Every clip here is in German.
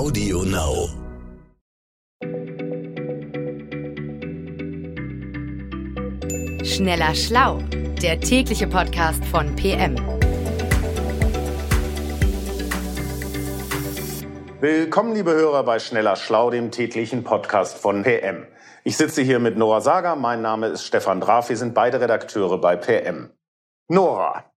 Audio Now. Schneller Schlau, der tägliche Podcast von PM. Willkommen, liebe Hörer, bei Schneller Schlau, dem täglichen Podcast von PM. Ich sitze hier mit Nora Sager, mein Name ist Stefan Draf, wir sind beide Redakteure bei PM. Nora,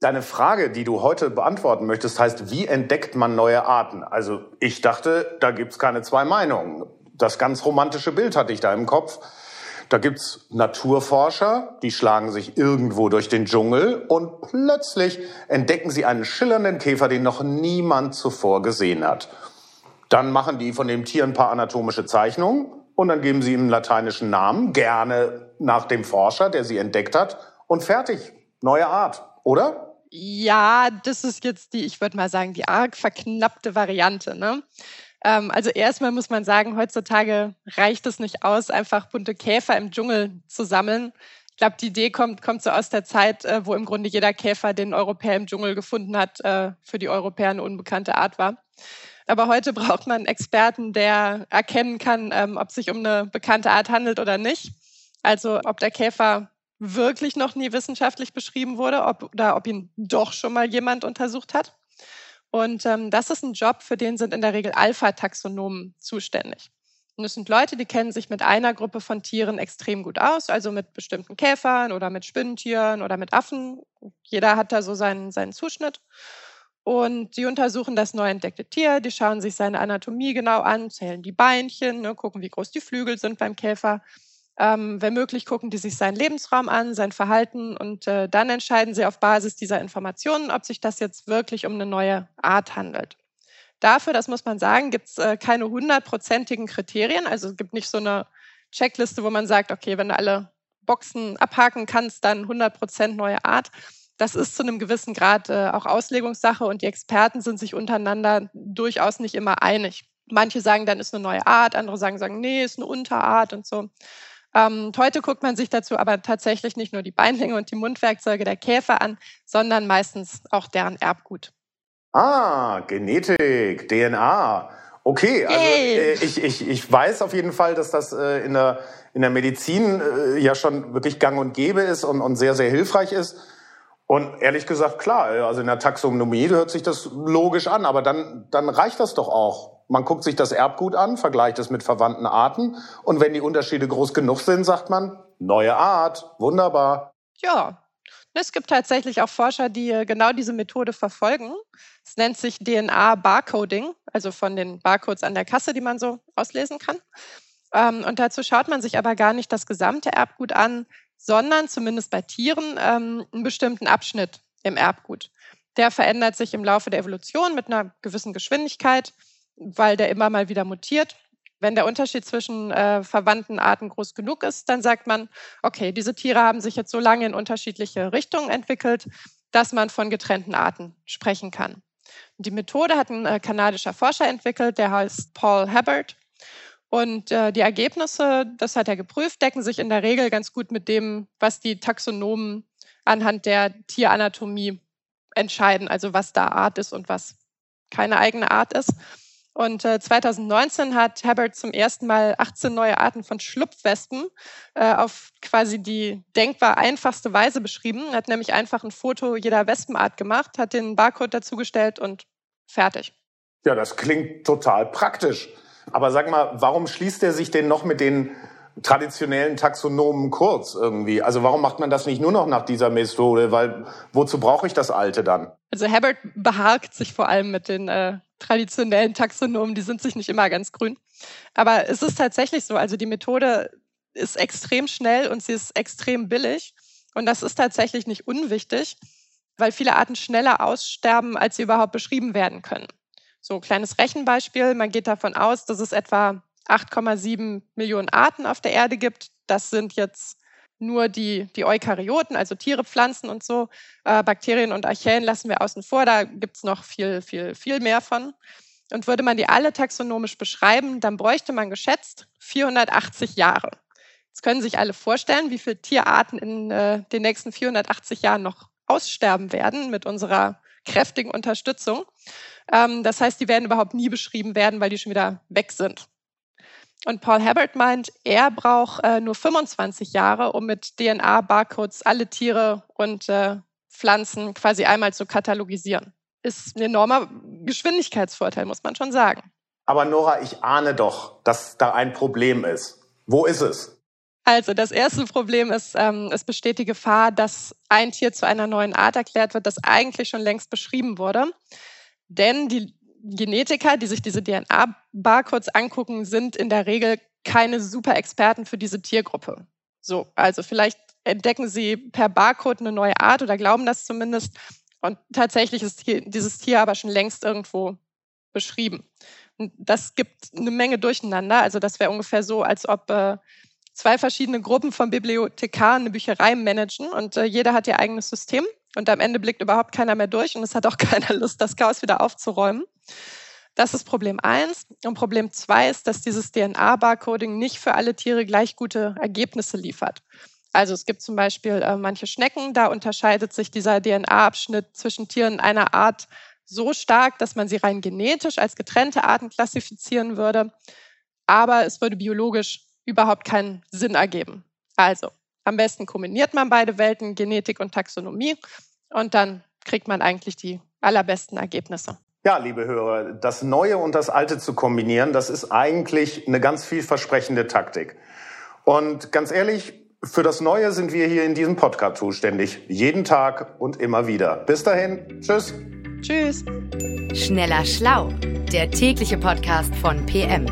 deine Frage, die du heute beantworten möchtest, heißt, wie entdeckt man neue Arten? Also ich dachte, da gibt's keine zwei Meinungen. Das ganz romantische Bild hatte ich da im Kopf. Da gibt's Naturforscher, die schlagen sich irgendwo durch den Dschungel und plötzlich entdecken sie einen schillernden Käfer, den noch niemand zuvor gesehen hat. Dann machen die von dem Tier ein paar anatomische Zeichnungen und dann geben sie ihm einen lateinischen Namen, gerne nach dem Forscher, der sie entdeckt hat, und fertig. Neue Art, oder? Ja, das ist jetzt die, ich würde mal sagen, die arg verknappte Variante. Ne? Ähm, also erstmal muss man sagen, heutzutage reicht es nicht aus, einfach bunte Käfer im Dschungel zu sammeln. Ich glaube, die Idee kommt, kommt so aus der Zeit, äh, wo im Grunde jeder Käfer den Europäer im Dschungel gefunden hat, äh, für die Europäer eine unbekannte Art war. Aber heute braucht man einen Experten, der erkennen kann, ähm, ob sich um eine bekannte Art handelt oder nicht. Also ob der Käfer wirklich noch nie wissenschaftlich beschrieben wurde ob, oder ob ihn doch schon mal jemand untersucht hat. Und ähm, das ist ein Job, für den sind in der Regel Alpha-Taxonomen zuständig. Und das sind Leute, die kennen sich mit einer Gruppe von Tieren extrem gut aus, also mit bestimmten Käfern oder mit Spinnentieren oder mit Affen. Jeder hat da so seinen, seinen Zuschnitt. Und die untersuchen das neu entdeckte Tier, die schauen sich seine Anatomie genau an, zählen die Beinchen, ne, gucken, wie groß die Flügel sind beim Käfer ähm, wenn möglich, gucken die sich seinen Lebensraum an, sein Verhalten und äh, dann entscheiden sie auf Basis dieser Informationen, ob sich das jetzt wirklich um eine neue Art handelt. Dafür, das muss man sagen, gibt es äh, keine hundertprozentigen Kriterien. Also es gibt nicht so eine Checkliste, wo man sagt, okay, wenn du alle Boxen abhaken kannst, dann 100 Prozent neue Art. Das ist zu einem gewissen Grad äh, auch Auslegungssache und die Experten sind sich untereinander durchaus nicht immer einig. Manche sagen, dann ist eine neue Art, andere sagen, sagen, nee, ist eine Unterart und so. Ähm, heute guckt man sich dazu aber tatsächlich nicht nur die Beinlänge und die Mundwerkzeuge der Käfer an, sondern meistens auch deren Erbgut. Ah, Genetik, DNA. Okay, also äh, ich, ich, ich weiß auf jeden Fall, dass das äh, in, der, in der Medizin äh, ja schon wirklich gang und gäbe ist und, und sehr, sehr hilfreich ist. Und ehrlich gesagt, klar, äh, also in der Taxonomie hört sich das logisch an, aber dann, dann reicht das doch auch. Man guckt sich das Erbgut an, vergleicht es mit verwandten Arten und wenn die Unterschiede groß genug sind, sagt man, neue Art, wunderbar. Ja, es gibt tatsächlich auch Forscher, die äh, genau diese Methode verfolgen. Es nennt sich DNA-Barcoding, also von den Barcodes an der Kasse, die man so auslesen kann. Ähm, und dazu schaut man sich aber gar nicht das gesamte Erbgut an, sondern zumindest bei Tieren ähm, einen bestimmten Abschnitt im Erbgut. Der verändert sich im Laufe der Evolution mit einer gewissen Geschwindigkeit weil der immer mal wieder mutiert. Wenn der Unterschied zwischen äh, verwandten Arten groß genug ist, dann sagt man, okay, diese Tiere haben sich jetzt so lange in unterschiedliche Richtungen entwickelt, dass man von getrennten Arten sprechen kann. Die Methode hat ein äh, kanadischer Forscher entwickelt, der heißt Paul Hubbard. Und äh, die Ergebnisse, das hat er geprüft, decken sich in der Regel ganz gut mit dem, was die Taxonomen anhand der Tieranatomie entscheiden, also was da Art ist und was keine eigene Art ist. Und äh, 2019 hat Hubbard zum ersten Mal 18 neue Arten von Schlupfwespen äh, auf quasi die denkbar einfachste Weise beschrieben. Er hat nämlich einfach ein Foto jeder Wespenart gemacht, hat den Barcode dazugestellt und fertig. Ja, das klingt total praktisch. Aber sag mal, warum schließt er sich denn noch mit den traditionellen Taxonomen kurz irgendwie? Also warum macht man das nicht nur noch nach dieser Methode? Weil wozu brauche ich das Alte dann? Also Hubbard behagt sich vor allem mit den äh, traditionellen Taxonomen, die sind sich nicht immer ganz grün. Aber es ist tatsächlich so, also die Methode ist extrem schnell und sie ist extrem billig. Und das ist tatsächlich nicht unwichtig, weil viele Arten schneller aussterben, als sie überhaupt beschrieben werden können. So, kleines Rechenbeispiel. Man geht davon aus, dass es etwa 8,7 Millionen Arten auf der Erde gibt. Das sind jetzt nur die, die Eukaryoten, also Tiere, Pflanzen und so. Äh, Bakterien und Archäen lassen wir außen vor, da gibt es noch viel, viel, viel mehr von. Und würde man die alle taxonomisch beschreiben, dann bräuchte man geschätzt 480 Jahre. Jetzt können sich alle vorstellen, wie viele Tierarten in äh, den nächsten 480 Jahren noch aussterben werden mit unserer kräftigen Unterstützung. Ähm, das heißt, die werden überhaupt nie beschrieben werden, weil die schon wieder weg sind. Und Paul Habert meint, er braucht äh, nur 25 Jahre, um mit DNA-Barcodes alle Tiere und äh, Pflanzen quasi einmal zu katalogisieren. Ist ein enormer Geschwindigkeitsvorteil, muss man schon sagen. Aber Nora, ich ahne doch, dass da ein Problem ist. Wo ist es? Also das erste Problem ist, ähm, es besteht die Gefahr, dass ein Tier zu einer neuen Art erklärt wird, das eigentlich schon längst beschrieben wurde. Denn die Genetiker, die sich diese DNA-Barcodes angucken, sind in der Regel keine super Experten für diese Tiergruppe. So, also vielleicht entdecken sie per Barcode eine neue Art oder glauben das zumindest. Und tatsächlich ist hier, dieses Tier aber schon längst irgendwo beschrieben. Und das gibt eine Menge Durcheinander. Also das wäre ungefähr so, als ob äh, zwei verschiedene Gruppen von Bibliothekaren eine Bücherei managen und äh, jeder hat ihr eigenes System. Und am Ende blickt überhaupt keiner mehr durch und es hat auch keiner Lust, das Chaos wieder aufzuräumen. Das ist Problem eins. Und Problem zwei ist, dass dieses DNA-Barcoding nicht für alle Tiere gleich gute Ergebnisse liefert. Also es gibt zum Beispiel äh, manche Schnecken, da unterscheidet sich dieser DNA-Abschnitt zwischen Tieren einer Art so stark, dass man sie rein genetisch als getrennte Arten klassifizieren würde. Aber es würde biologisch überhaupt keinen Sinn ergeben. Also am besten kombiniert man beide Welten, Genetik und Taxonomie, und dann kriegt man eigentlich die allerbesten Ergebnisse. Ja, liebe Hörer, das Neue und das Alte zu kombinieren, das ist eigentlich eine ganz vielversprechende Taktik. Und ganz ehrlich, für das Neue sind wir hier in diesem Podcast zuständig. Jeden Tag und immer wieder. Bis dahin. Tschüss. Tschüss. Schneller Schlau, der tägliche Podcast von PM.